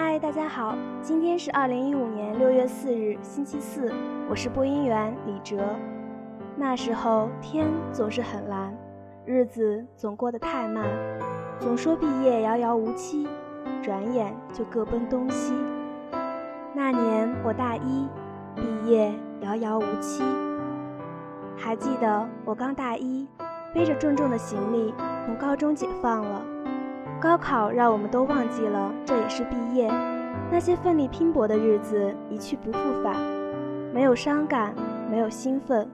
嗨，大家好，今天是二零一五年六月四日，星期四，我是播音员李哲。那时候天总是很蓝，日子总过得太慢，总说毕业遥遥无期，转眼就各奔东西。那年我大一，毕业遥遥无期。还记得我刚大一，背着重重的行李从高中解放了。高考让我们都忘记了，这也是毕业。那些奋力拼搏的日子一去不复返，没有伤感，没有兴奋，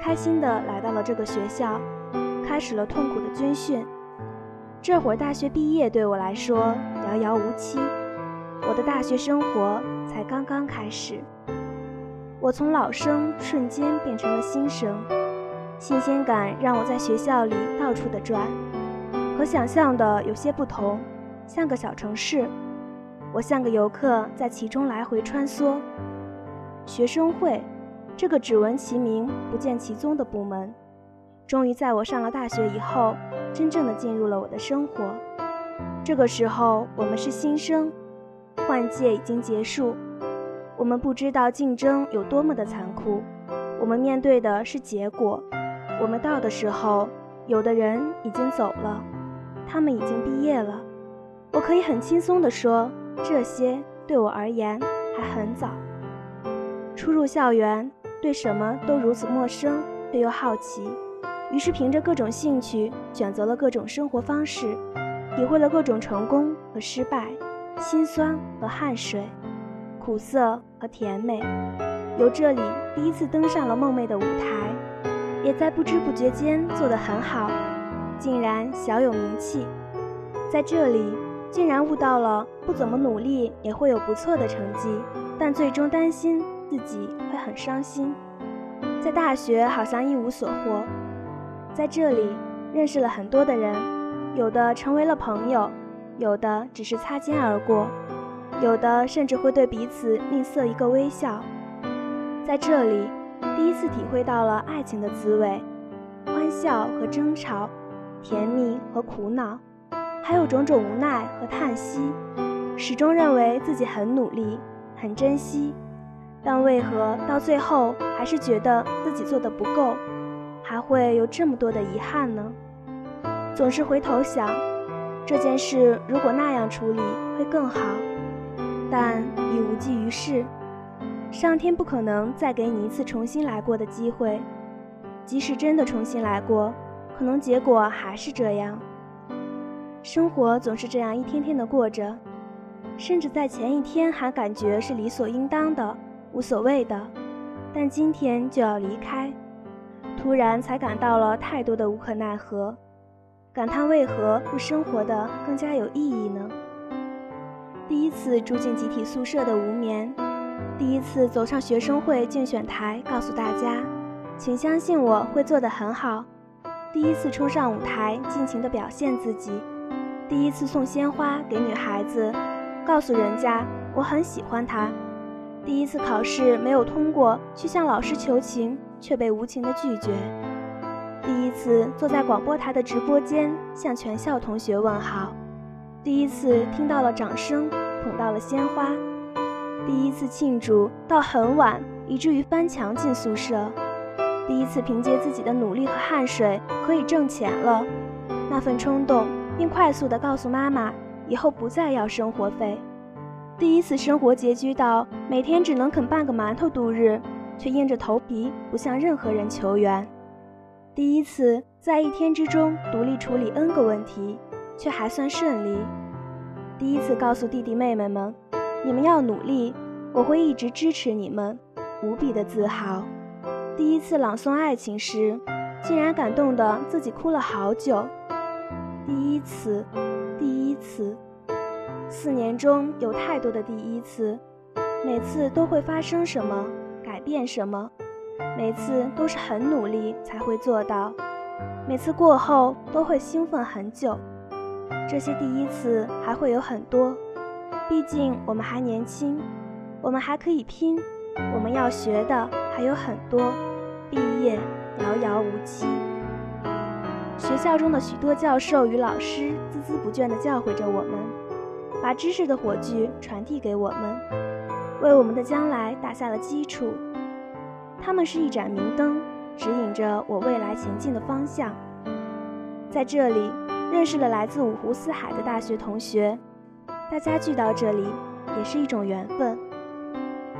开心的来到了这个学校，开始了痛苦的军训。这会儿大学毕业对我来说遥遥无期，我的大学生活才刚刚开始。我从老生瞬间变成了新生，新鲜感让我在学校里到处的转。和想象的有些不同，像个小城市，我像个游客在其中来回穿梭。学生会，这个只闻其名不见其踪的部门，终于在我上了大学以后，真正的进入了我的生活。这个时候，我们是新生，换届已经结束，我们不知道竞争有多么的残酷，我们面对的是结果。我们到的时候，有的人已经走了。他们已经毕业了，我可以很轻松地说，这些对我而言还很早。初入校园，对什么都如此陌生，却又好奇，于是凭着各种兴趣，选择了各种生活方式，体会了各种成功和失败，辛酸和汗水，苦涩和甜美。由这里第一次登上了梦寐的舞台，也在不知不觉间做得很好。竟然小有名气，在这里竟然悟到了不怎么努力也会有不错的成绩，但最终担心自己会很伤心。在大学好像一无所获，在这里认识了很多的人，有的成为了朋友，有的只是擦肩而过，有的甚至会对彼此吝啬一个微笑。在这里，第一次体会到了爱情的滋味，欢笑和争吵。甜蜜和苦恼，还有种种无奈和叹息，始终认为自己很努力，很珍惜，但为何到最后还是觉得自己做的不够，还会有这么多的遗憾呢？总是回头想，这件事如果那样处理会更好，但已无济于事。上天不可能再给你一次重新来过的机会，即使真的重新来过。可能结果还是这样。生活总是这样一天天的过着，甚至在前一天还感觉是理所应当的、无所谓的，但今天就要离开，突然才感到了太多的无可奈何，感叹为何不生活的更加有意义呢？第一次住进集体宿舍的无眠，第一次走上学生会竞选台，告诉大家，请相信我会做得很好。第一次冲上舞台，尽情地表现自己；第一次送鲜花给女孩子，告诉人家我很喜欢她；第一次考试没有通过，去向老师求情，却被无情的拒绝；第一次坐在广播台的直播间，向全校同学问好；第一次听到了掌声，捧到了鲜花；第一次庆祝到很晚，以至于翻墙进宿舍。第一次凭借自己的努力和汗水可以挣钱了，那份冲动，并快速地告诉妈妈以后不再要生活费。第一次生活拮据到每天只能啃半个馒头度日，却硬着头皮不向任何人求援。第一次在一天之中独立处理 N 个问题，却还算顺利。第一次告诉弟弟妹妹们，你们要努力，我会一直支持你们，无比的自豪。第一次朗诵爱情时，竟然感动的自己哭了好久。第一次，第一次，四年中有太多的第一次，每次都会发生什么，改变什么，每次都是很努力才会做到，每次过后都会兴奋很久。这些第一次还会有很多，毕竟我们还年轻，我们还可以拼，我们要学的还有很多。毕业遥遥无期，学校中的许多教授与老师孜孜不倦地教诲着我们，把知识的火炬传递给我们，为我们的将来打下了基础。他们是一盏明灯，指引着我未来前进的方向。在这里认识了来自五湖四海的大学同学，大家聚到这里也是一种缘分。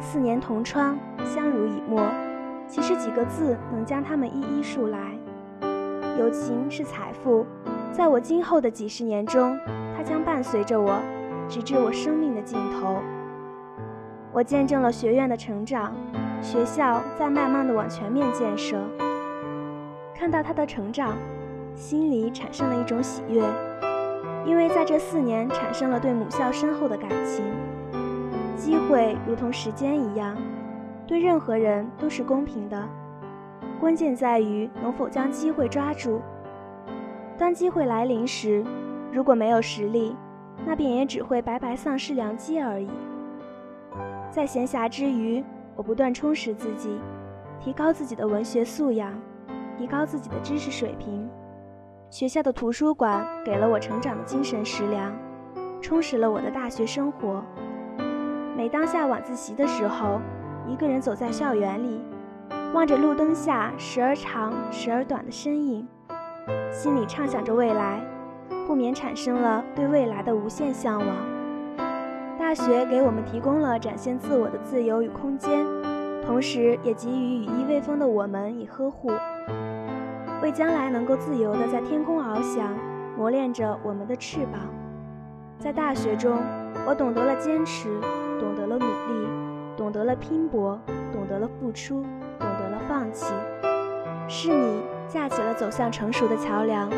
四年同窗，相濡以沫，其实几个字能将他们一一数来。友情是财富，在我今后的几十年中，它将伴随着我。直至我生命的尽头，我见证了学院的成长，学校在慢慢的往全面建设。看到他的成长，心里产生了一种喜悦，因为在这四年产生了对母校深厚的感情。机会如同时间一样，对任何人都是公平的，关键在于能否将机会抓住。当机会来临时，如果没有实力，那便也只会白白丧失良机而已。在闲暇之余，我不断充实自己，提高自己的文学素养，提高自己的知识水平。学校的图书馆给了我成长的精神食粮，充实了我的大学生活。每当下晚自习的时候，一个人走在校园里，望着路灯下时而长时而短的身影，心里畅想着未来。不免产生了对未来的无限向往。大学给我们提供了展现自我的自由与空间，同时也给予羽翼未丰的我们以呵护，为将来能够自由地在天空翱翔磨练着我们的翅膀。在大学中，我懂得了坚持，懂得了努力，懂得了拼搏，懂得了付出，懂得了放弃。是你架起了走向成熟的桥梁。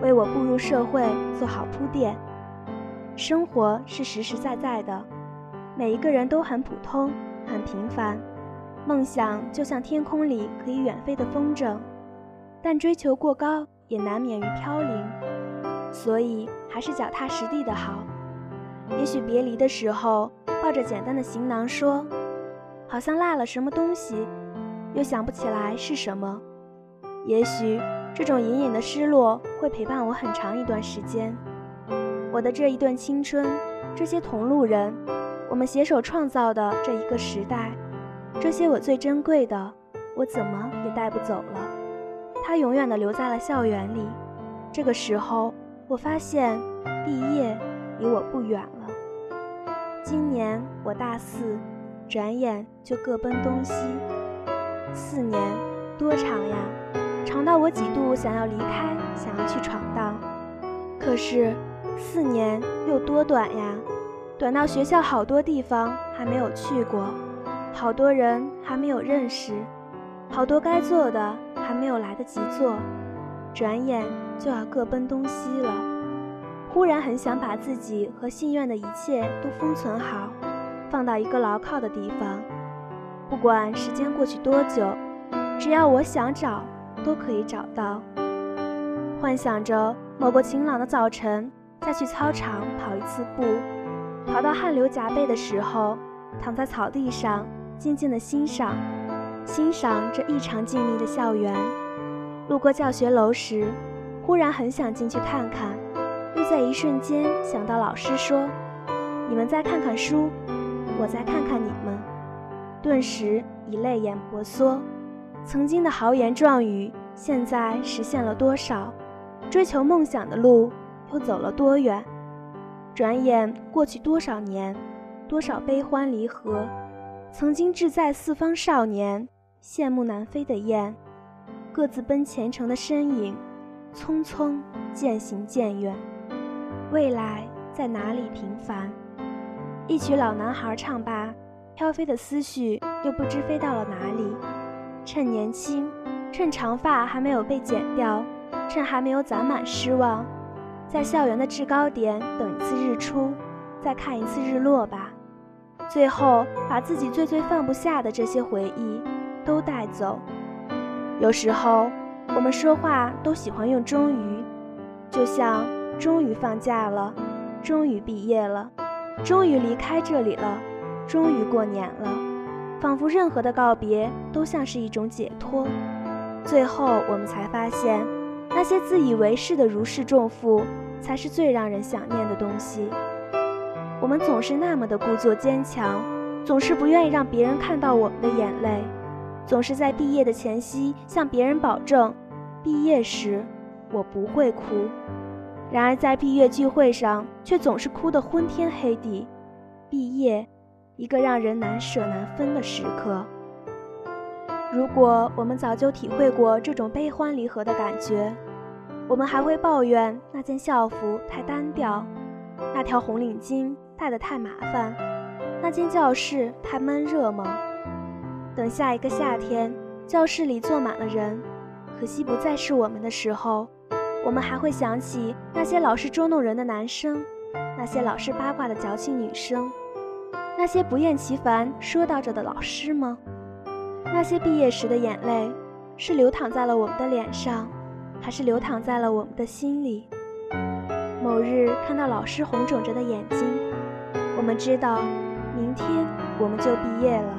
为我步入社会做好铺垫。生活是实实在在的，每一个人都很普通、很平凡。梦想就像天空里可以远飞的风筝，但追求过高也难免于飘零，所以还是脚踏实地的好。也许别离的时候，抱着简单的行囊说，好像落了什么东西，又想不起来是什么。也许。这种隐隐的失落会陪伴我很长一段时间。我的这一段青春，这些同路人，我们携手创造的这一个时代，这些我最珍贵的，我怎么也带不走了。它永远的留在了校园里。这个时候，我发现毕业离我不远了。今年我大四，转眼就各奔东西。四年多长呀？长到我几度想要离开，想要去闯荡。可是四年又多短呀，短到学校好多地方还没有去过，好多人还没有认识，好多该做的还没有来得及做，转眼就要各奔东西了。忽然很想把自己和信院的一切都封存好，放到一个牢靠的地方，不管时间过去多久，只要我想找。都可以找到。幻想着某个晴朗的早晨，再去操场跑一次步，跑到汗流浃背的时候，躺在草地上，静静的欣赏，欣赏这异常静谧的校园。路过教学楼时，忽然很想进去看看，又在一瞬间想到老师说：“你们再看看书，我再看看你们。”顿时已泪眼婆娑。曾经的豪言壮语，现在实现了多少？追求梦想的路又走了多远？转眼过去多少年，多少悲欢离合？曾经志在四方少年，羡慕南飞的雁，各自奔前程的身影，匆匆渐行渐远。未来在哪里？平凡。一曲老男孩唱罢，飘飞的思绪又不知飞到了哪里。趁年轻，趁长发还没有被剪掉，趁还没有攒满失望，在校园的制高点等一次日出，再看一次日落吧。最后把自己最最放不下的这些回忆都带走。有时候我们说话都喜欢用“终于”，就像终于放假了，终于毕业了，终于离开这里了，终于过年了。仿佛任何的告别都像是一种解脱，最后我们才发现，那些自以为是的如释重负，才是最让人想念的东西。我们总是那么的故作坚强，总是不愿意让别人看到我们的眼泪，总是在毕业的前夕向别人保证，毕业时我不会哭。然而在毕业聚会上，却总是哭得昏天黑地。毕业，一个让人难舍难分的时刻。如果我们早就体会过这种悲欢离合的感觉，我们还会抱怨那件校服太单调，那条红领巾戴得太麻烦，那间教室太闷热吗？等下一个夏天，教室里坐满了人，可惜不再是我们的时候，我们还会想起那些老是捉弄人的男生，那些老是八卦的矫情女生，那些不厌其烦说道着的老师吗？那些毕业时的眼泪，是流淌在了我们的脸上，还是流淌在了我们的心里？某日看到老师红肿着的眼睛，我们知道，明天我们就毕业了。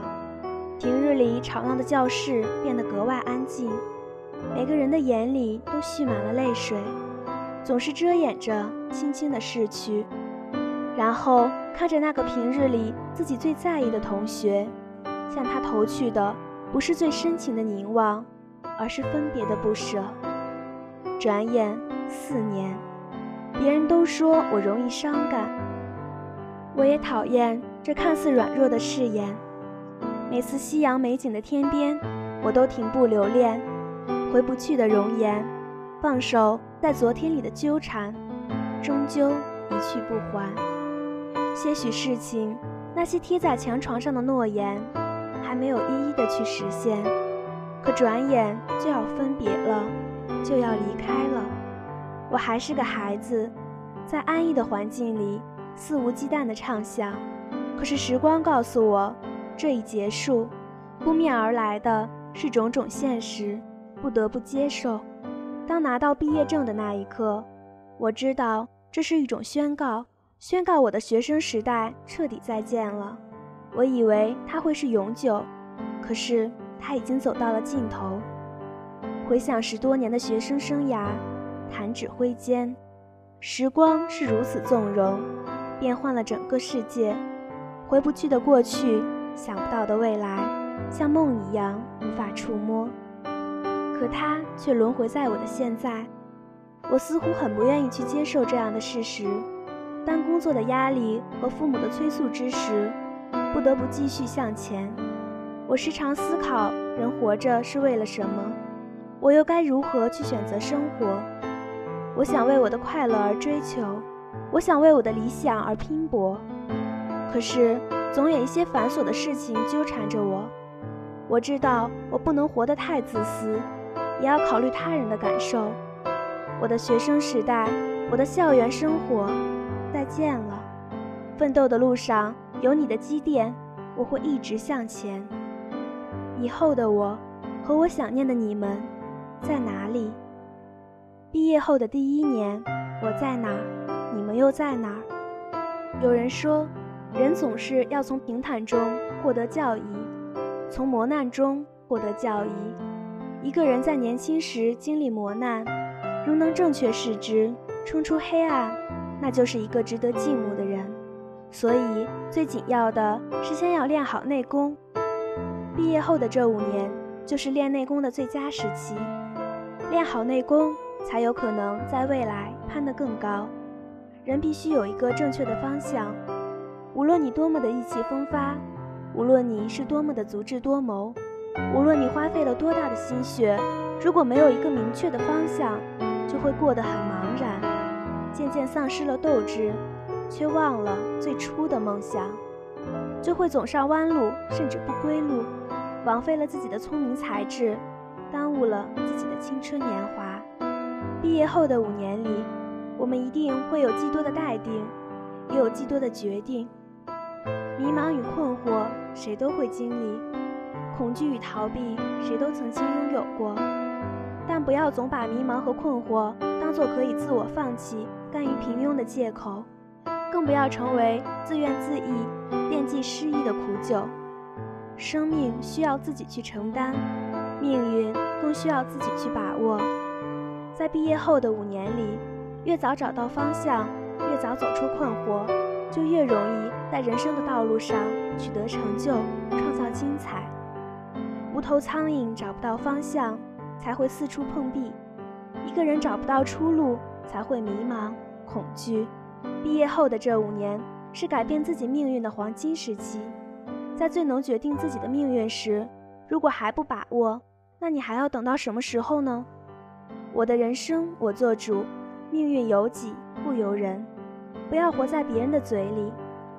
平日里吵闹的教室变得格外安静，每个人的眼里都蓄满了泪水，总是遮掩着轻轻的逝去，然后看着那个平日里自己最在意的同学，向他投去的。不是最深情的凝望，而是分别的不舍。转眼四年，别人都说我容易伤感，我也讨厌这看似软弱的誓言。每次夕阳美景的天边，我都停步留恋，回不去的容颜，放手在昨天里的纠缠，终究一去不还。些许事情，那些贴在墙床上的诺言。还没有一一的去实现，可转眼就要分别了，就要离开了。我还是个孩子，在安逸的环境里肆无忌惮的畅想。可是时光告诉我，这一结束。扑面而来的是种种现实，不得不接受。当拿到毕业证的那一刻，我知道这是一种宣告，宣告我的学生时代彻底再见了。我以为它会是永久，可是它已经走到了尽头。回想十多年的学生生涯，弹指挥间，时光是如此纵容，变换了整个世界。回不去的过去，想不到的未来，像梦一样无法触摸。可它却轮回在我的现在。我似乎很不愿意去接受这样的事实。当工作的压力和父母的催促之时。不得不继续向前。我时常思考，人活着是为了什么？我又该如何去选择生活？我想为我的快乐而追求，我想为我的理想而拼搏。可是，总有一些繁琐的事情纠缠着我。我知道，我不能活得太自私，也要考虑他人的感受。我的学生时代，我的校园生活，再见了。奋斗的路上。有你的积淀，我会一直向前。以后的我，和我想念的你们，在哪里？毕业后的第一年，我在哪儿？你们又在哪儿？有人说，人总是要从平坦中获得教益，从磨难中获得教益。一个人在年轻时经历磨难，如能正确视之，冲出黑暗，那就是一个值得敬慕的人。所以，最紧要的是先要练好内功。毕业后的这五年，就是练内功的最佳时期。练好内功，才有可能在未来攀得更高。人必须有一个正确的方向。无论你多么的意气风发，无论你是多么的足智多谋，无论你花费了多大的心血，如果没有一个明确的方向，就会过得很茫然，渐渐丧失了斗志。却忘了最初的梦想，就会走上弯路，甚至不归路，枉费了自己的聪明才智，耽误了自己的青春年华。毕业后的五年里，我们一定会有既多的待定，也有既多的决定。迷茫与困惑，谁都会经历；恐惧与逃避，谁都曾经拥有过。但不要总把迷茫和困惑当做可以自我放弃、甘于平庸的借口。更不要成为自怨自艾、惦记失意的苦酒。生命需要自己去承担，命运更需要自己去把握。在毕业后的五年里，越早找到方向，越早走出困惑，就越容易在人生的道路上取得成就，创造精彩。无头苍蝇找不到方向，才会四处碰壁；一个人找不到出路，才会迷茫、恐惧。毕业后的这五年是改变自己命运的黄金时期，在最能决定自己的命运时，如果还不把握，那你还要等到什么时候呢？我的人生我做主，命运由己不由人。不要活在别人的嘴里，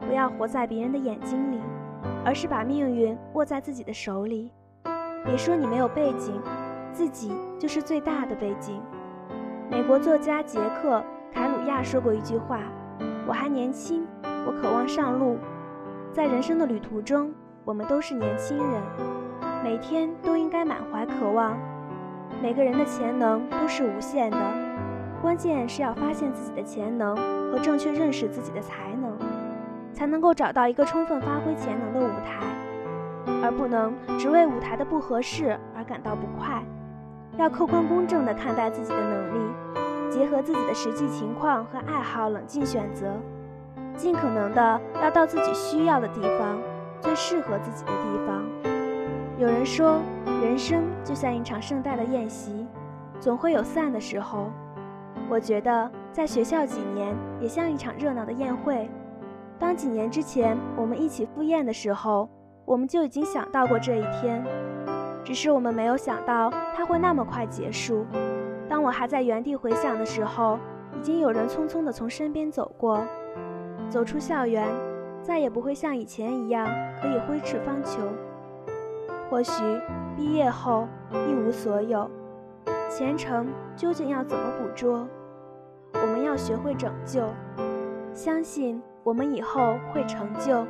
不要活在别人的眼睛里，而是把命运握在自己的手里。别说你没有背景，自己就是最大的背景。美国作家杰克·凯鲁亚说过一句话：“我还年轻，我渴望上路。”在人生的旅途中，我们都是年轻人，每天都应该满怀渴望。每个人的潜能都是无限的，关键是要发现自己的潜能和正确认识自己的才能，才能够找到一个充分发挥潜能的舞台，而不能只为舞台的不合适而感到不快。要客观公正地看待自己的能力，结合自己的实际情况和爱好，冷静选择。尽可能的要到自己需要的地方，最适合自己的地方。有人说，人生就像一场盛大的宴席，总会有散的时候。我觉得，在学校几年也像一场热闹的宴会。当几年之前我们一起赴宴的时候，我们就已经想到过这一天，只是我们没有想到它会那么快结束。当我还在原地回想的时候，已经有人匆匆地从身边走过。走出校园，再也不会像以前一样可以挥斥方遒。或许毕业后一无所有，前程究竟要怎么捕捉？我们要学会拯救，相信我们以后会成就。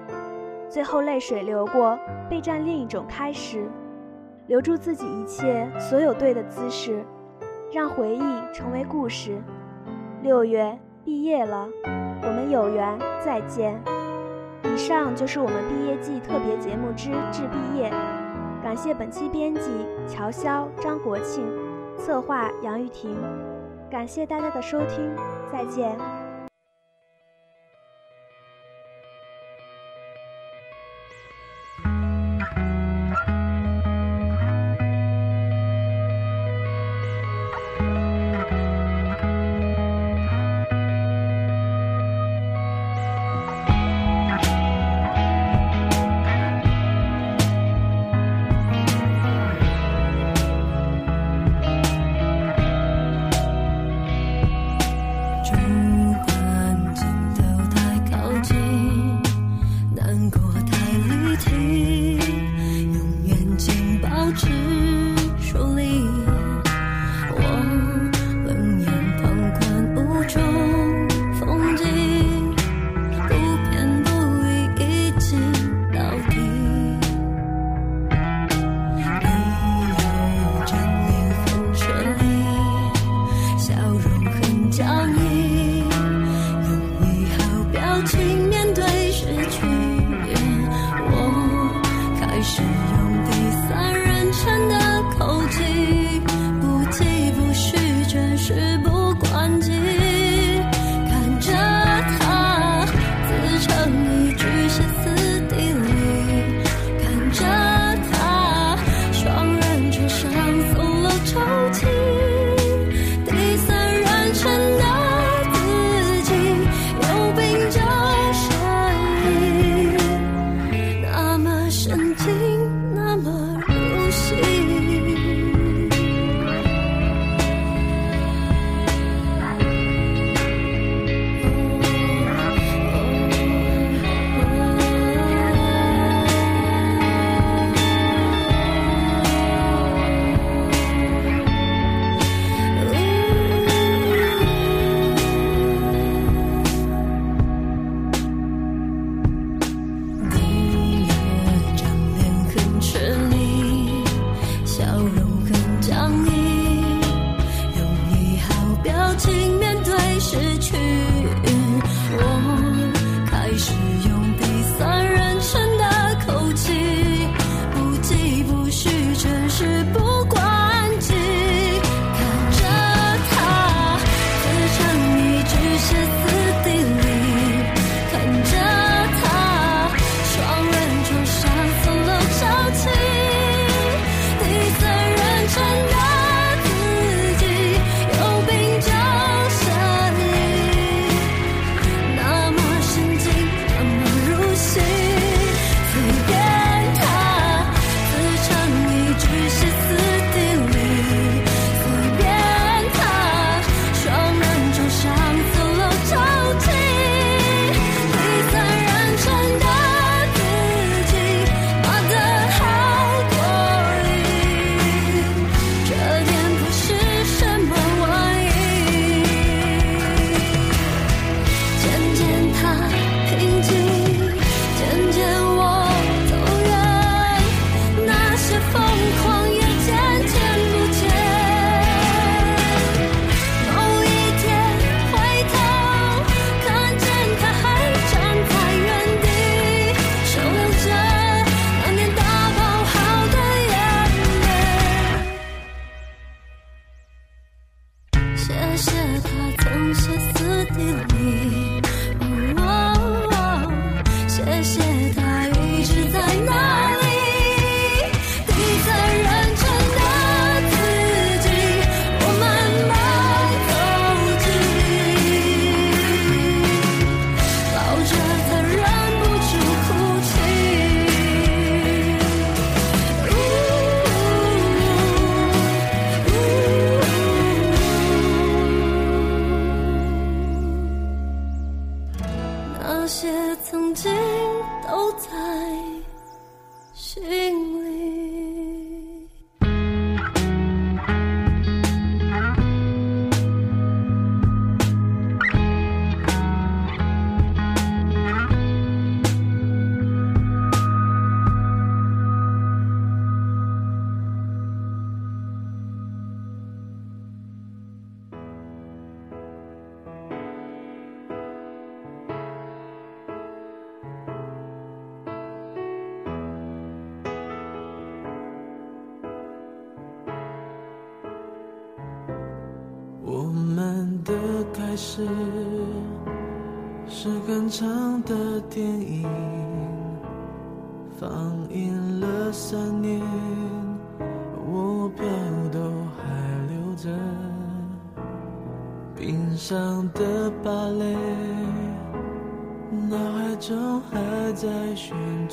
最后泪水流过，备战另一种开始。留住自己一切所有对的姿势，让回忆成为故事。六月毕业了。我们有缘再见。以上就是我们毕业季特别节目之致毕业。感谢本期编辑乔潇、张国庆，策划杨玉婷。感谢大家的收听，再见。dream.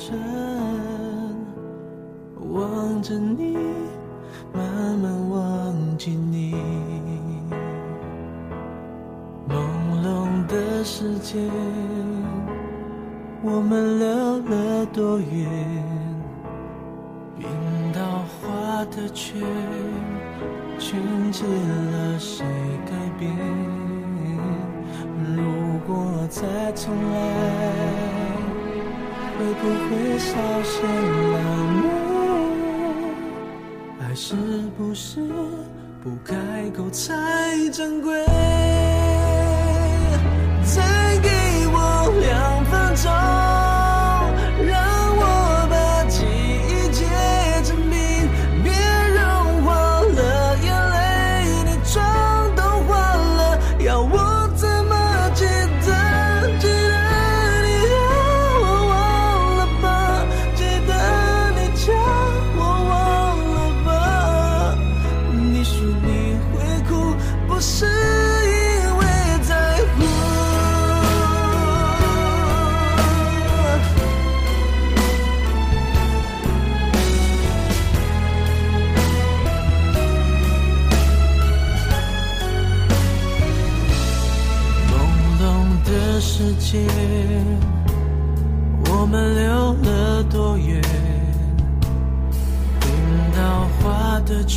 旋转，望着你，慢慢忘记你。朦胧的时间，我们溜了多远？冰刀划的圈，圈起了谁改变？如果再重来，会不会稍显冷漠？爱是不是不开口才珍贵？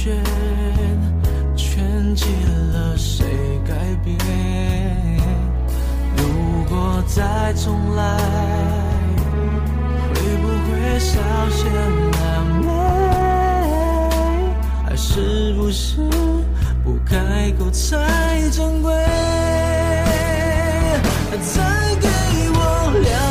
圈圈起了谁改变？如果再重来，会不会少些难？爱是不是不开口才珍贵？再给我两。